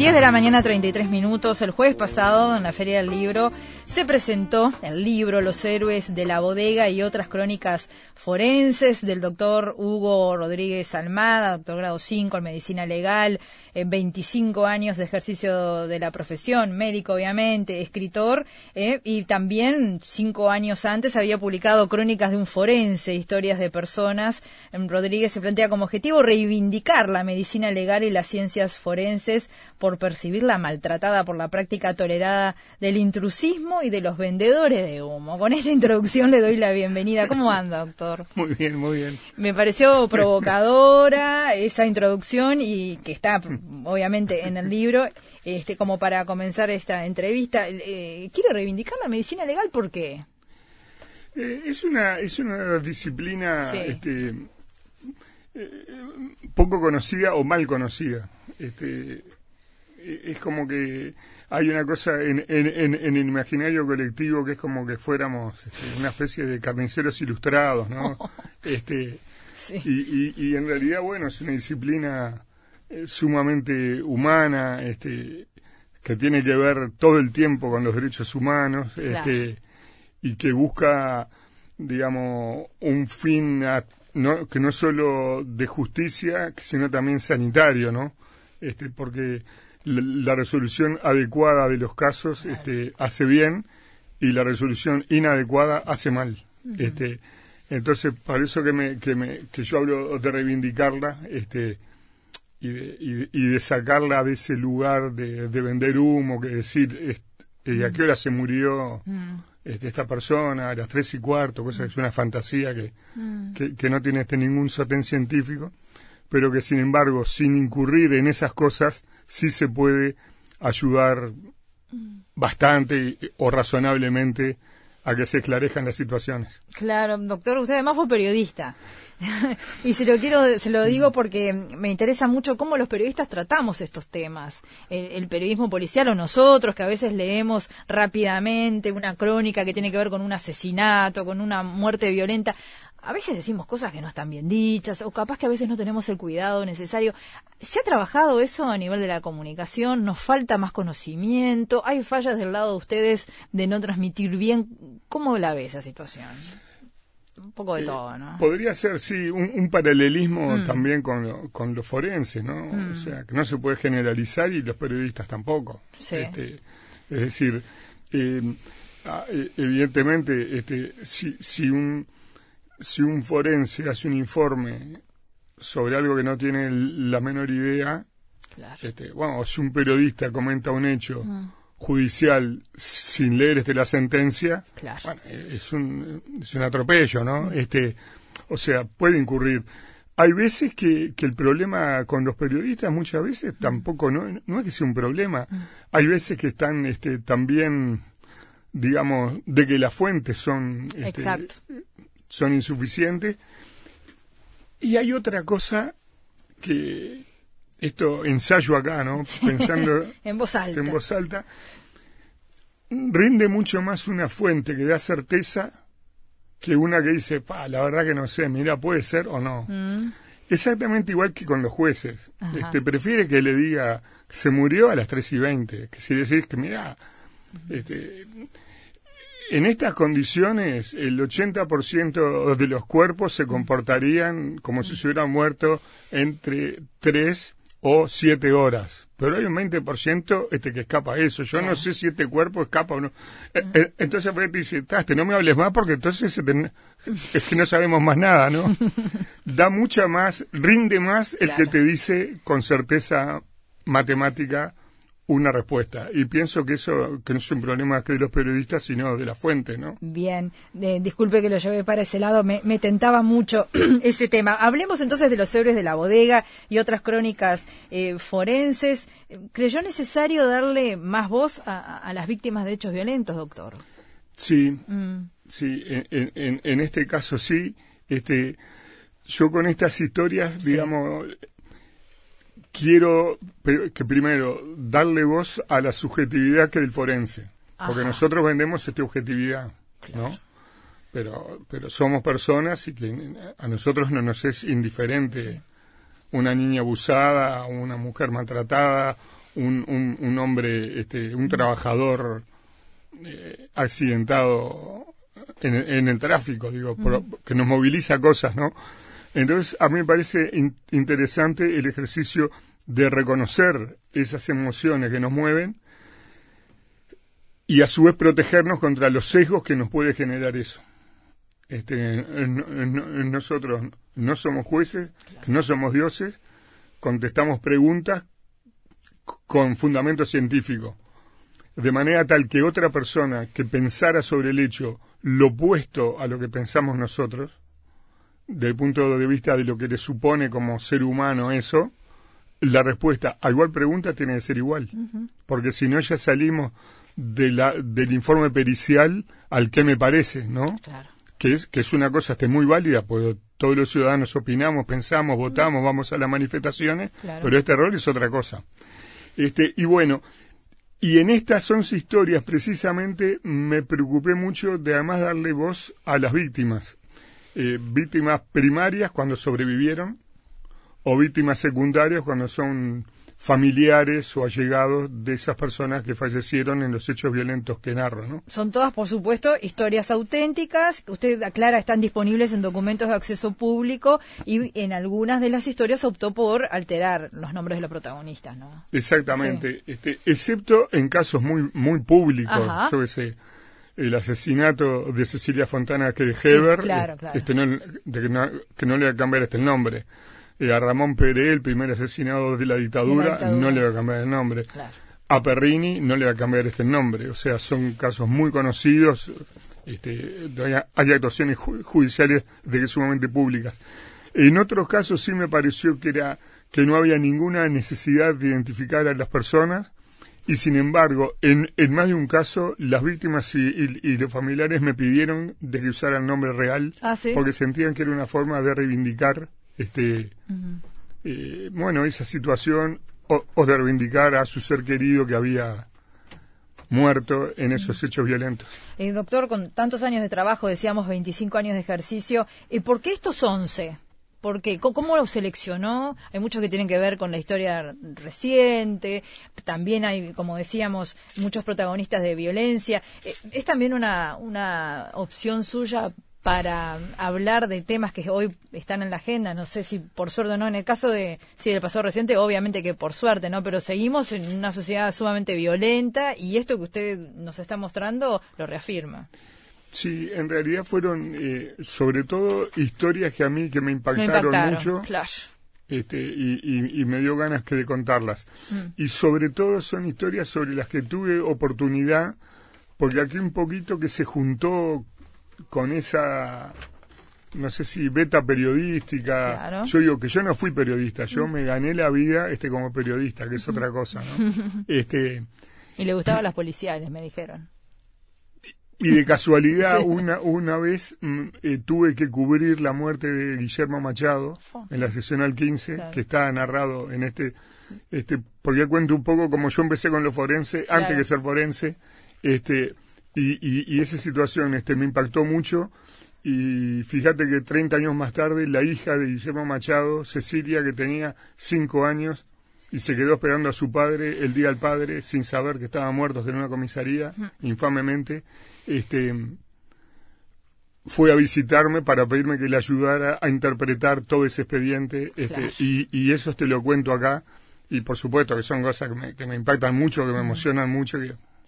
10 de la mañana, 33 minutos. El jueves pasado, en la Feria del Libro, se presentó el libro Los héroes de la bodega y otras crónicas forenses del doctor Hugo Rodríguez Almada, doctor grado 5 en medicina legal, 25 años de ejercicio de la profesión, médico obviamente, escritor, eh, y también cinco años antes había publicado Crónicas de un forense, historias de personas. Rodríguez se plantea como objetivo reivindicar la medicina legal y las ciencias forenses por percibirla maltratada por la práctica tolerada del intrusismo y de los vendedores de humo. Con esta introducción le doy la bienvenida. ¿Cómo anda, doctor? Muy bien, muy bien. Me pareció provocadora esa introducción y que está obviamente en el libro, este, como para comenzar esta entrevista. Eh, quiero reivindicar la medicina legal, ¿por qué? Eh, es una es una disciplina este, eh, poco conocida o mal conocida. Este, es como que hay una cosa en, en, el imaginario colectivo que es como que fuéramos este, una especie de carniceros ilustrados, ¿no? este, y, y, en realidad, bueno, es una disciplina eh, sumamente humana, este, que tiene que ver todo el tiempo con los derechos humanos, este, y que busca, digamos, un fin no, que no solo de justicia, sino también sanitario, ¿no? Este, porque la, resolución adecuada de los casos este, hace bien y la resolución inadecuada hace mal. este, entonces, para eso que, me, que, me, que yo hablo de reivindicarla este, y, de, y, de sacarla de ese lugar de, vender humo, que decir, este, ¿a qué hora se murió? Este, esta persona a las tres y cuarto, cosa que es una fantasía que, que, que, no tiene este ningún sostén científico, pero que sin embargo, sin incurrir en esas cosas, sí se puede ayudar bastante o razonablemente a que se esclarezcan las situaciones. Claro, doctor, usted además fue periodista. y se lo quiero, se lo digo porque me interesa mucho cómo los periodistas tratamos estos temas. El, el, periodismo policial o nosotros, que a veces leemos rápidamente una crónica que tiene que ver con un asesinato, con una muerte violenta a veces decimos cosas que no están bien dichas o capaz que a veces no tenemos el cuidado necesario. ¿Se ha trabajado eso a nivel de la comunicación? ¿Nos falta más conocimiento? ¿Hay fallas del lado de ustedes de no transmitir bien? ¿Cómo la ve esa situación? Un poco de eh, todo, ¿no? Podría ser, sí, un, paralelismo mm. también con, con los forenses, ¿no? O mm. sea, que no se puede generalizar y los periodistas tampoco. Sí. Este, es decir, eh, ah, eh, evidentemente, este, si, si un si un forense hace un informe sobre algo que no tiene la menor idea, este, bueno, o si un periodista comenta un hecho mm. judicial sin leer este la sentencia, bueno, es un, es un atropello, ¿no? Este, o sea, puede incurrir. Hay veces que, que el problema con los periodistas, muchas veces mm. tampoco, no, no es que sea un problema, mm. hay veces que están este, también digamos, de que las fuentes son este, son insuficientes. Y hay otra cosa que esto ensayo acá, ¿no? Pensando en voz alta. En voz alta rinde mucho más una fuente que da certeza que una que dice, pa, la verdad que no sé, mira, puede ser o no. Mm. Exactamente igual que con los jueces. Este, prefiere que le diga, se murió a las 3 y 20, que si decís que, mira, este, en estas condiciones, el 80% de los cuerpos se comportarían como si se hubieran muerto entre 3 o 7 horas. Pero hay un 20% este que escapa a eso. Yo no sé si este cuerpo escapa o no. Eh, eh, entonces, pues, dice, no me hables más porque entonces es que no sabemos más nada, ¿no? da mucha más, rinde más el que te dice con certeza matemática una respuesta. Y pienso que eso que no es un problema que de los periodistas, sino de la fuente, ¿no? Bien, disculpe que lo llevé para ese lado, me, tentaba mucho ese tema. Hablemos entonces de los héroes de la bodega y otras crónicas eh, forenses. ¿Creyó necesario darle más voz a, las víctimas de hechos violentos, doctor? Sí, mm. sí, en, en, este caso sí. Este, yo con estas historias, digamos, quiero que primero darle voz a la subjetividad que del forense, porque nosotros vendemos esta objetividad, ¿no? Pero, pero somos personas y que a nosotros no nos es indiferente una niña abusada, una mujer maltratada un, un, hombre, este, un trabajador eh, accidentado en, el tráfico, digo, que nos moviliza cosas, ¿no? Entonces, a mí me parece interesante el ejercicio de reconocer esas emociones que nos mueven y a su vez protegernos contra los sesgos que nos puede generar eso. Este, nosotros no somos jueces, no somos dioses, contestamos preguntas con fundamento científico, de manera tal que otra persona que pensara sobre el hecho lo opuesto a lo que pensamos nosotros, del punto de vista de lo que le supone como ser humano eso, la respuesta a igual pregunta tiene que ser igual, porque si no ya salimos de la, del informe pericial al que me parece, ¿no? Que es, que es una cosa este, muy válida, porque todos los ciudadanos opinamos, pensamos, votamos, vamos a las manifestaciones, pero este error es otra cosa. Este, y bueno, y en estas 11 historias precisamente me preocupé mucho de además darle voz a las víctimas. Eh, víctimas primarias cuando sobrevivieron o víctimas secundarias cuando son familiares o allegados de esas personas que fallecieron en los hechos violentos que narro. ¿no? Son todas, por supuesto, historias auténticas, que usted aclara están disponibles en documentos de acceso público y en algunas de las historias optó por alterar los nombres de los protagonistas. ¿no? Exactamente, este, excepto en casos muy, muy públicos, yo sé, el asesinato de Cecilia Fontana que de Heber, Este, no, de que, no, que no le va a cambiar este nombre a Ramón Pérez, el primer asesinado de la dictadura, no le va a cambiar el nombre. A Perrini no le va a cambiar este nombre. O sea, son casos muy conocidos. Este, hay, actuaciones judiciales de que sumamente públicas. En otros casos sí me pareció que era que no había ninguna necesidad de identificar a las personas y sin embargo, en, en más de un caso, las víctimas y, los familiares me pidieron de que usara el nombre real ah, porque sentían que era una forma de reivindicar este, eh, bueno, esa situación o, de reivindicar a su ser querido que había muerto en esos hechos violentos. Eh, doctor, con tantos años de trabajo, decíamos 25 años de ejercicio, ¿y ¿por qué estos 11? ¿Por qué? ¿Cómo lo seleccionó? Hay muchos que tienen que ver con la historia reciente, también hay, como decíamos, muchos protagonistas de violencia. Eh, ¿Es también una, una opción suya para hablar de temas que hoy están en la agenda, no sé si por suerte o no, en el caso de, sí, del pasado reciente, obviamente que por suerte, ¿no? Pero seguimos en una sociedad sumamente violenta y esto que usted nos está mostrando lo reafirma. Sí, en realidad fueron eh, sobre todo historias que a mí que me impactaron, mucho. Este, y, me dio ganas que de contarlas. Mm. Y sobre todo son historias sobre las que tuve oportunidad, porque aquí un poquito que se juntó con esa no sé si beta periodística. Yo digo que yo no fui periodista, yo me gané la vida este como periodista, que es otra cosa, ¿no? este y le gustaban las policiales, me dijeron. Y de casualidad, una, una vez mm, eh, tuve que cubrir la muerte de Guillermo Machado en la sesión al 15, que está narrado en este, este, porque cuento un poco como yo empecé con lo forense, antes que ser forense, este, y, y, esa situación este, me impactó mucho. Y fíjate que 30 años más tarde, la hija de Guillermo Machado, Cecilia, que tenía 5 años, y se quedó esperando a su padre el día del padre, sin saber que estaban muertos en una comisaría, infamemente, este, fue a visitarme para pedirme que le ayudara a interpretar todo ese expediente. Este, y, y, eso te lo cuento acá. Y por supuesto que son cosas que me, que me impactan mucho, que me emocionan mucho.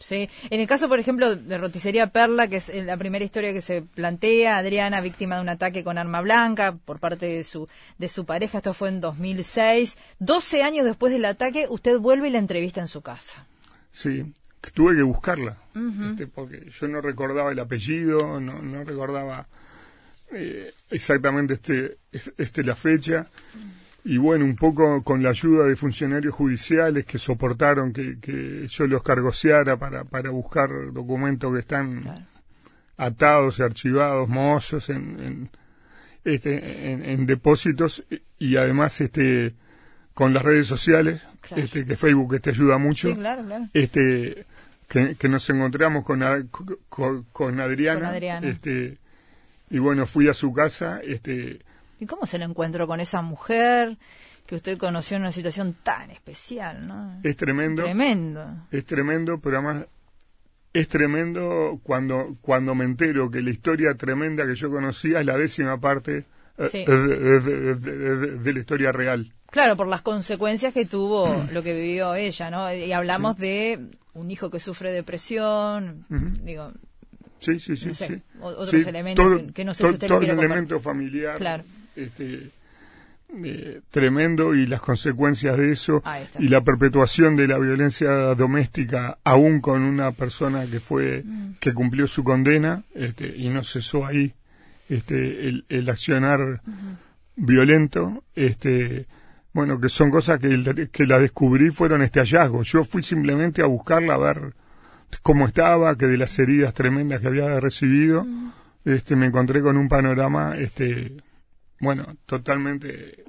Sí, en el caso, por ejemplo, de Roticería Perla, que es la primera historia que se plantea, Adriana, víctima de un ataque con arma blanca por parte de su, de su pareja, esto fue en 2006. 12 años después del ataque, usted vuelve y la entrevista en su casa. Sí, tuve que buscarla, este, porque yo no recordaba el apellido, no, no recordaba eh, exactamente este, este la fecha y bueno, un poco con la ayuda de funcionarios judiciales que soportaron que, yo los cargoseara para, para buscar documentos que están atados y archivados, mozos en, en, este, en, depósitos y además este con las redes sociales, este, que Facebook te ayuda mucho, este que, nos encontramos con, con, con Adriana, este y bueno, fui a su casa, este ¿Y cómo se lo encuentro con esa mujer? que usted conoció en una situación tan especial, ¿no? Es tremendo. Tremendo. Es tremendo, pero además es tremendo cuando, cuando me entero que la historia tremenda que yo conocía es la décima parte de, la historia real. Claro, por las consecuencias que tuvo lo que vivió ella, ¿no? Y hablamos de un hijo que sufre depresión, digo... Sí, sí, sí, sí. Otros elementos que, no sé si usted todo elemento familiar. Claro. Este, eh, tremendo y las consecuencias de eso y la perpetuación de la violencia doméstica aún con una persona que fue mm. que cumplió su condena este, y no cesó ahí este, el, accionar violento, este, bueno, que son cosas que, que la descubrí fueron este hallazgo. Yo fui simplemente a buscarla a ver cómo estaba, que de las heridas tremendas que había recibido, este, me encontré con un panorama, este, bueno, totalmente,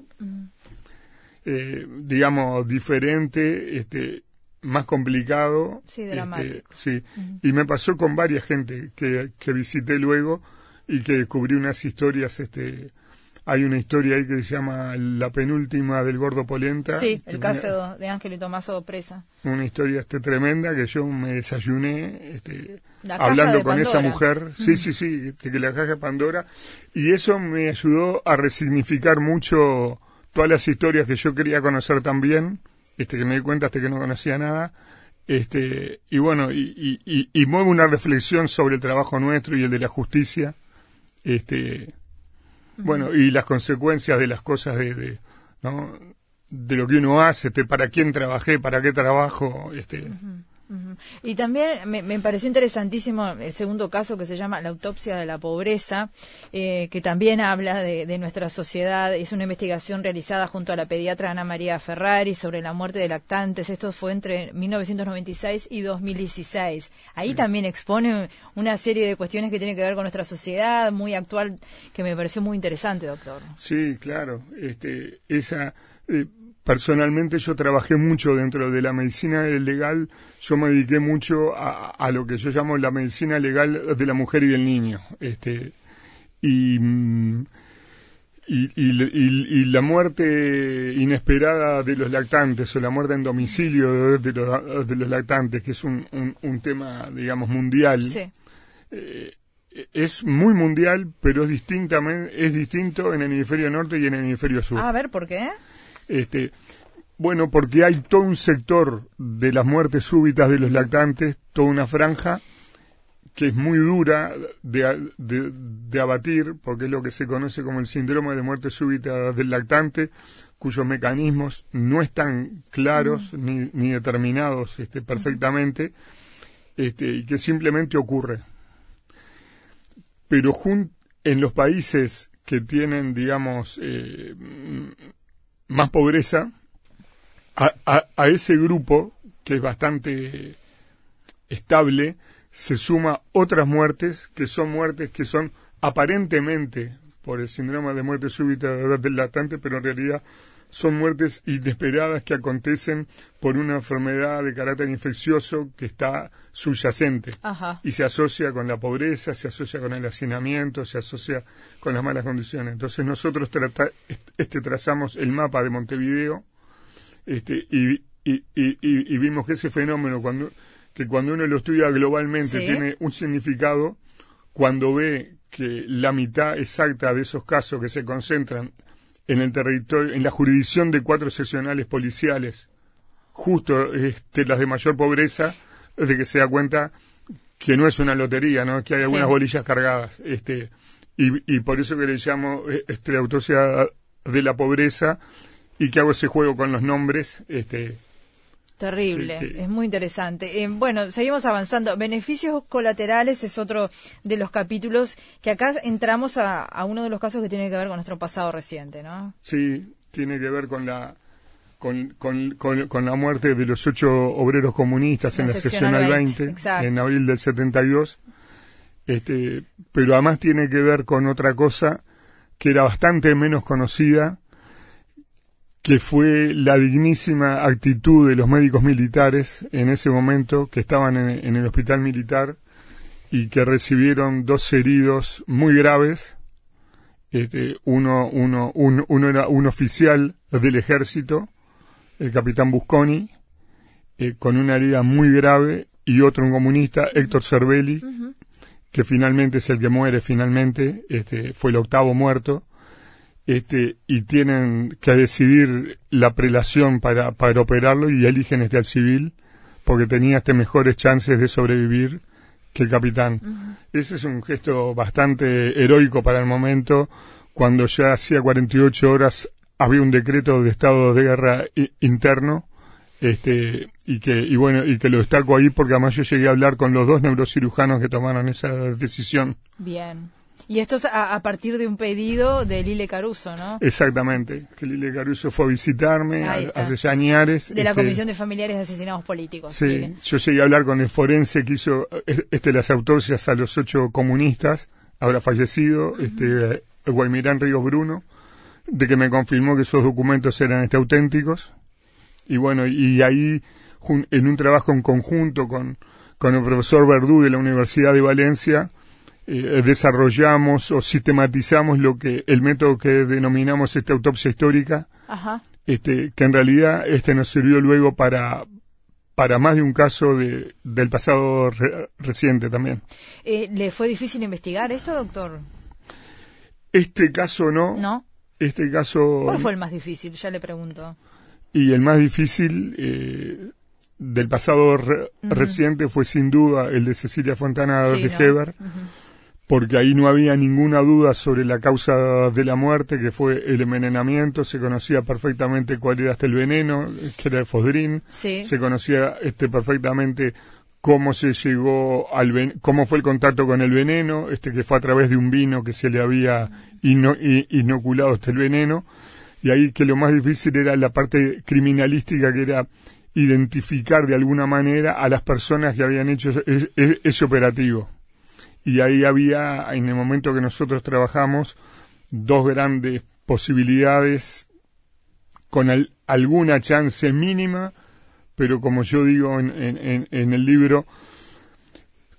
eh, digamos, diferente, este, más complicado. Sí, dramático. Este, sí, y me pasó con varias gente que, que visité luego y que descubrí unas historias, este, hay una historia ahí que se llama La penúltima del gordo Polenta. Sí, el caso de Ángel y Tomaso presa. Una historia este, tremenda que yo me desayuné este, hablando con esa mujer. Sí, sí, sí, de que la caja Pandora. Y eso me ayudó a resignificar mucho todas las historias que yo quería conocer también, este, que me di cuenta hasta que no conocía nada. Este, y bueno, y, y, y mueve una reflexión sobre el trabajo nuestro y el de la justicia este, bueno, y las consecuencias de las cosas de, de, ¿no? de lo que uno hace, este, para quién trabajé, para qué trabajo, este, y también me, pareció interesantísimo el segundo caso que se llama la autopsia de la pobreza, eh, que también habla de, nuestra sociedad. Es una investigación realizada junto a la pediatra Ana María Ferrari sobre la muerte de lactantes. Esto fue entre 1996 y 2016. Ahí también expone una serie de cuestiones que tienen que ver con nuestra sociedad, muy actual, que me pareció muy interesante, doctor. Sí, claro. Este, esa. Eh, personalmente yo trabajé mucho dentro de la medicina legal, yo me dediqué mucho a, lo que yo llamo la medicina legal de la mujer y del niño. Este, y, y, la muerte inesperada de los lactantes o la muerte en domicilio de los, de los lactantes, que es un, un, tema, digamos, mundial. Eh, es muy mundial, pero es, distintamente, es distinto en el hemisferio norte y en el hemisferio sur. A ver, ¿por qué? Este, bueno, porque hay todo un sector de las muertes súbitas de los lactantes, toda una franja que es muy dura de, de, abatir, porque es lo que se conoce como el síndrome de muerte súbita del lactante, cuyos mecanismos no están claros mm. ni, ni, determinados este, perfectamente, este, y que simplemente ocurre. Pero en los países que tienen, digamos, eh, más pobreza, a, a, ese grupo, que es bastante estable, se suma otras muertes, que son muertes que son aparentemente por el síndrome de muerte súbita del latente, pero en realidad son muertes inesperadas que acontecen por una enfermedad de carácter infeccioso que está subyacente y se asocia con la pobreza, se asocia con el hacinamiento, se asocia con las malas condiciones. Entonces nosotros este, trazamos el mapa de Montevideo este, y, y, vimos que ese fenómeno, cuando, que cuando uno lo estudia globalmente tiene un significado, cuando ve que la mitad exacta de esos casos que se concentran en el territorio, en la jurisdicción de cuatro seccionales policiales, justo este, las de mayor pobreza, de que se da cuenta que no es una lotería, ¿no? que hay algunas bolillas cargadas. Este, y, y por eso que le llamo eh, este, autopsia de la pobreza y que hago ese juego con los nombres. Este, Terrible, es muy interesante. Eh, bueno, seguimos avanzando. Beneficios colaterales es otro de los capítulos que acá entramos a, uno de los casos que tiene que ver con nuestro pasado reciente, ¿no? Sí, tiene que ver con la con, con, la muerte de los ocho obreros comunistas en la seccional 20, en abril del 72. Este, pero además tiene que ver con otra cosa que era bastante menos conocida, que fue la dignísima actitud de los médicos militares en ese momento que estaban en, el hospital militar y que recibieron dos heridos muy graves. Este, uno, uno, uno era un oficial del ejército, el capitán Busconi, eh, con una herida muy grave, y otro un comunista, Héctor Cervelli, que finalmente es el que muere finalmente, este, fue el octavo muerto, este, y tienen que decidir la prelación para, para operarlo y eligen este al civil, porque tenía este mejores chances de sobrevivir que el capitán. Ese es un gesto bastante heroico para el momento, cuando ya hacía 48 horas había un decreto de estado de guerra interno, este, y que, y bueno, y que lo destaco ahí porque además yo llegué a hablar con los dos neurocirujanos que tomaron esa decisión. Bien. Y esto es a, partir de un pedido de Lile Caruso, ¿no? Exactamente, que Lile Caruso fue a visitarme hace ya años. De la este, Comisión de Familiares de Asesinados Políticos. Sí, yo llegué a hablar con el forense que hizo este, las autopsias a los ocho comunistas, ahora fallecido, este, Guaymirán Ríos Bruno, de que me confirmó que esos documentos eran este, auténticos. Y bueno, y ahí, en un trabajo en conjunto con, con el profesor Verdú de la Universidad de Valencia, eh, desarrollamos o sistematizamos lo que el método que denominamos esta autopsia histórica, este que en realidad este nos sirvió luego para para más de un caso de, del pasado reciente también. Eh, ¿Le fue difícil investigar esto, doctor? Este caso no. No. Este caso. ¿Cuál fue el más difícil? Ya le pregunto. Y el más difícil eh, del pasado reciente fue sin duda el de Cecilia Fontana de Heber porque ahí no había ninguna duda sobre la causa de la muerte, que fue el envenenamiento, se conocía perfectamente cuál era este el veneno, que era el fosdrin, se conocía este perfectamente cómo se llegó al cómo fue el contacto con el veneno, este que fue a través de un vino que se le había inoculado este el veneno, y ahí que lo más difícil era la parte criminalística que era identificar de alguna manera a las personas que habían hecho ese operativo y ahí había, en el momento que nosotros trabajamos, dos grandes posibilidades con alguna chance mínima, pero como yo digo en, en, en, el libro,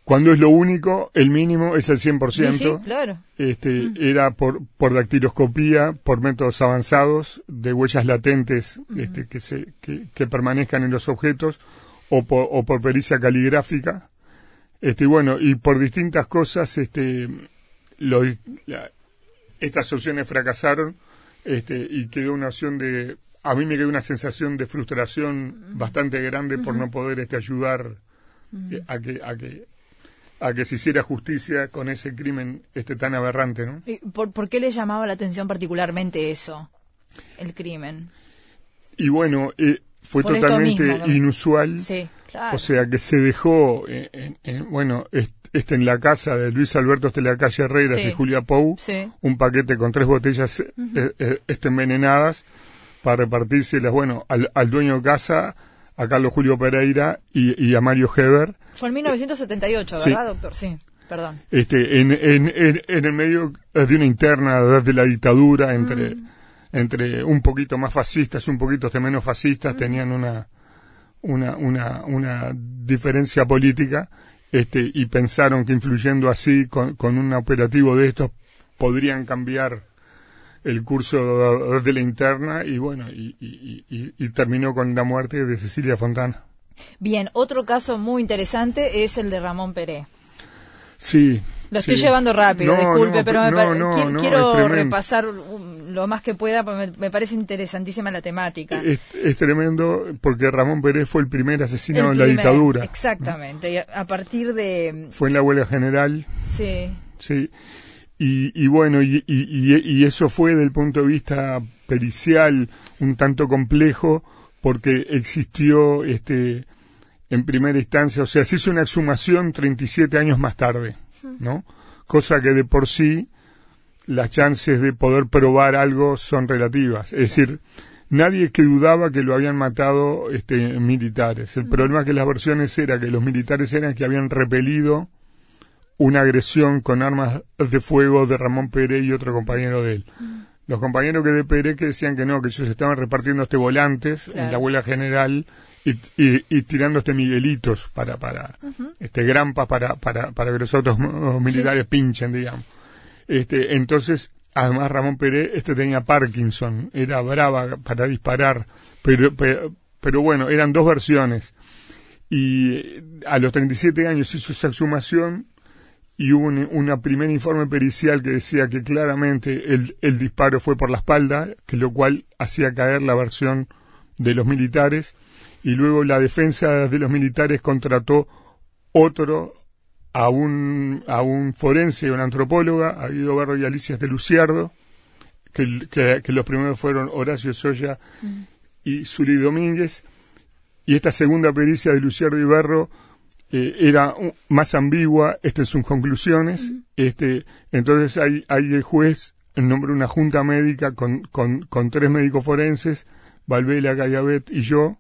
cuando es lo único, el mínimo es el 100%. Sí, claro. Este, mm. Era por, por dactiloscopía, por métodos avanzados de huellas latentes este, que, se, que, que, permanezcan en los objetos, o por, o por pericia caligráfica, este, bueno, y por distintas cosas, este, estas opciones fracasaron, este, y quedó una opción de, a mí me quedó una sensación de frustración bastante grande por no poder este, ayudar a que, a que, a que se hiciera justicia con ese crimen este tan aberrante, ¿no? ¿Por, ¿Por qué le llamaba la atención particularmente eso, el crimen? Y bueno, eh, fue totalmente inusual. Sí. O sea que se dejó, en, bueno, este en la casa de Luis Alberto de la calle Herrera y Julia Pou, un paquete con tres botellas eh, eh, este, envenenadas para repartírselas, bueno, al, dueño de casa, a Carlos Julio Pereira y, a Mario Heber. Fue en 1978, ¿verdad, doctor? Sí. Perdón. Este, en, en, en, el medio de una interna de la dictadura entre, mm. entre un poquito más fascistas, un poquito menos fascistas, tenían una, una, una, una diferencia política este, y pensaron que influyendo así con, con un operativo de estos podrían cambiar el curso de la interna y bueno, y, y, terminó con la muerte de Cecilia Fontana. Bien, otro caso muy interesante es el de Ramón Pérez. Sí. Lo estoy llevando rápido, disculpe, pero me quiero repasar lo más que pueda, porque me, parece interesantísima la temática. Es, tremendo porque Ramón Pérez fue el primer asesinado en la dictadura. Exactamente, a partir de... Fue en la huelga general. Sí. Sí. Y, bueno, y, y, eso fue desde el punto de vista pericial un tanto complejo porque existió este en primera instancia, o sea, se hizo una exhumación 37 años más tarde, ¿no? Cosa que de por sí las chances de poder probar algo son relativas. Es decir, nadie que dudaba que lo habían matado este, militares. El problema es que las versiones era que los militares eran que habían repelido una agresión con armas de fuego de Ramón Pérez y otro compañero de él. Los compañeros que de Pérez que decían que no, que ellos estaban repartiendo este volantes en la huelga general y, y, tirando este miguelitos para, para, este grampa para, para, para que los otros militares pinchen, digamos. Este, entonces, además Ramón Pérez, este tenía Parkinson, era brava para disparar, pero, pero, bueno, eran dos versiones. Y a los 37 años hizo esa exhumación y hubo un una primer informe pericial que decía que claramente el, el disparo fue por la espalda, que lo cual hacía caer la versión de los militares, y luego la defensa de los militares contrató otro a un, a un forense, una antropóloga, a Guido Barro y Alicia de Luciardo, que, que, los primeros fueron Horacio Soya mm. y Zuli Domínguez, y esta segunda pericia de Luciardo y Barro eh, era más ambigua, estas son conclusiones, mm. este, entonces hay, hay el juez nombró una junta médica con, con, con tres médicos forenses, Valvela, Gayabet y yo,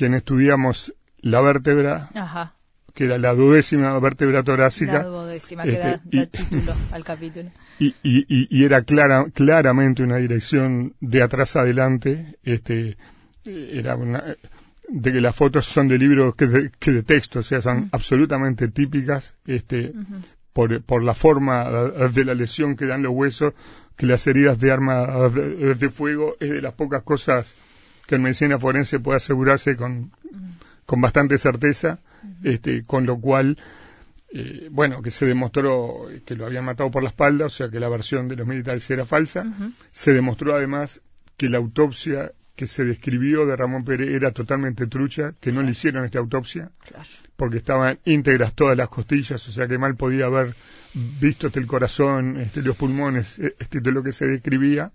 quien estudiamos la vértebra, Ajá que era la duodécima vértebra torácica. La duodécima, que da, este, título al capítulo. Y, y, y, era clara, claramente una dirección de atrás adelante, este, era una, de que las fotos son de libros que de, que de texto, o sea, son absolutamente típicas, este, por, por la forma de la lesión que dan los huesos, que las heridas de arma de, fuego es de las pocas cosas que en medicina forense puede asegurarse con, con bastante certeza este, con lo cual, eh, bueno, que se demostró que lo habían matado por la espalda, o sea que la versión de los militares era falsa. Se demostró además que la autopsia que se describió de Ramón Pérez era totalmente trucha, que no le hicieron esta autopsia, porque estaban íntegras todas las costillas, o sea que mal podía haber visto el corazón, este, los pulmones, este, de lo que se describía.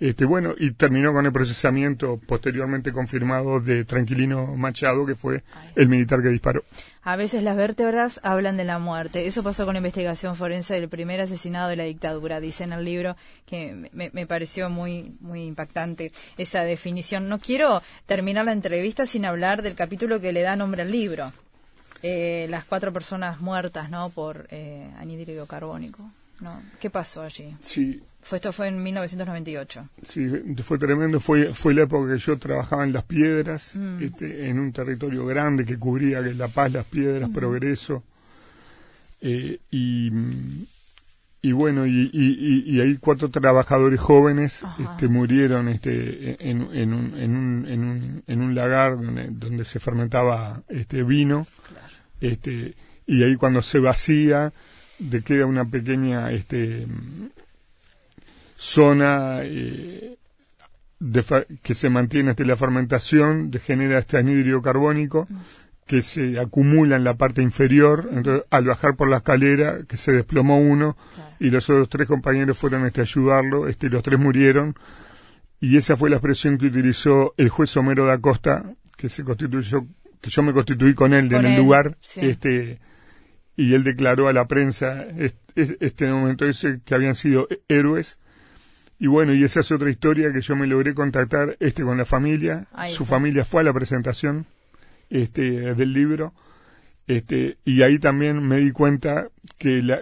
Este, bueno, y terminó con el procesamiento posteriormente confirmado de Tranquilino Machado, que fue el militar que disparó. A veces las vértebras hablan de la muerte. Eso pasó con la investigación forense del primer asesinado de la dictadura, dice en el libro, que me, me pareció muy, muy impactante esa definición. No quiero terminar la entrevista sin hablar del capítulo que le da nombre al libro. Eh, las cuatro personas muertas, ¿no? Por eh, anhídrido carbónico. ¿no? ¿Qué pasó allí? Sí, fue, esto fue en 1998. Sí, fue tremendo. Fue, fue la época que yo trabajaba en Las Piedras, mm. este, en un territorio grande que cubría La Paz, Las Piedras, Progreso. Eh, y, y bueno, y, y, ahí cuatro trabajadores jóvenes este, murieron este, en, en, un, en, un, en, un, en un lagar donde, donde se fermentaba este vino. Este, y ahí cuando se vacía, de queda una pequeña este, zona eh, que se mantiene hasta la fermentación, genera este anhídrido carbónico que se acumula en la parte inferior, entonces al bajar por la escalera, que se desplomó uno, y los otros tres compañeros fueron este, a ayudarlo, este, los tres murieron, y esa fue la expresión que utilizó el juez Homero da Costa, que se constituyó, que yo me constituí con él en el lugar, este, y él declaró a la prensa este, este momento ese que habían sido héroes, y bueno, y esa es otra historia que yo me logré contactar este con la familia. Su familia fue a la presentación este del libro. Este, y ahí también me di cuenta que la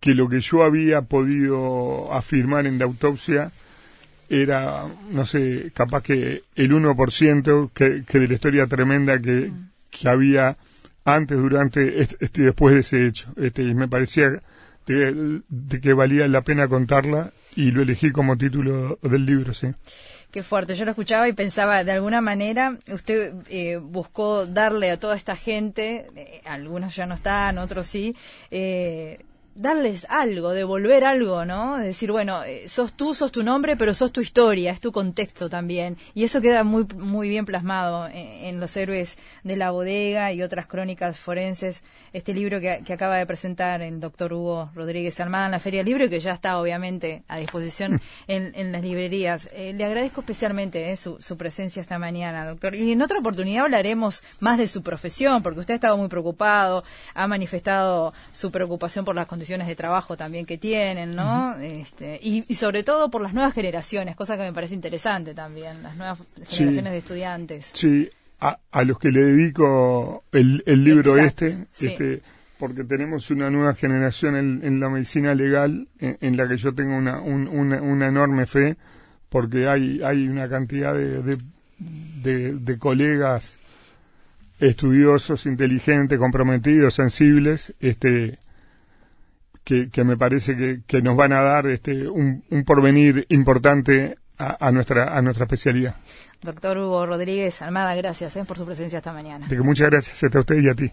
que lo que yo había podido afirmar en la autopsia era, no sé, capaz que el 1% que, que de la historia tremenda que, mm. que había antes, durante este, y después de ese hecho. Este, y me parecía de, que valía la pena contarla y lo elegí como título del libro, sí. Qué fuerte. Yo lo escuchaba y pensaba, de alguna manera, usted eh, buscó darle a toda esta gente, eh, algunos ya no están, otros sí, eh, darles algo, devolver algo, ¿no? Decir, bueno, eh, sos tú, sos tu nombre, pero sos tu historia, es tu contexto también. Y eso queda muy, muy bien plasmado en, Los Héroes de la Bodega y otras crónicas forenses. Este libro que, acaba de presentar el doctor Hugo Rodríguez Almada en la Feria y que ya está, obviamente, a disposición en, las librerías. Eh, le agradezco especialmente eh, su, su presencia esta mañana, doctor. Y en otra oportunidad hablaremos más de su profesión, porque usted ha estado muy preocupado, ha manifestado su preocupación por las condiciones de trabajo también que tienen, ¿no? este, y, sobre todo por las nuevas generaciones, cosa que me parece interesante también, las nuevas generaciones de estudiantes. Sí, a, a, los que le dedico el, el libro este, este porque tenemos una nueva generación en, en la medicina legal en, la que yo tengo una, una, una, enorme fe, porque hay, hay una cantidad de, de, de, de colegas estudiosos, inteligentes, comprometidos, sensibles, este, que, me parece que, nos van a dar este, un, porvenir importante a, nuestra, a nuestra especialidad. Doctor Hugo Rodríguez Almada, gracias eh, por su presencia esta mañana. muchas gracias a usted y a ti.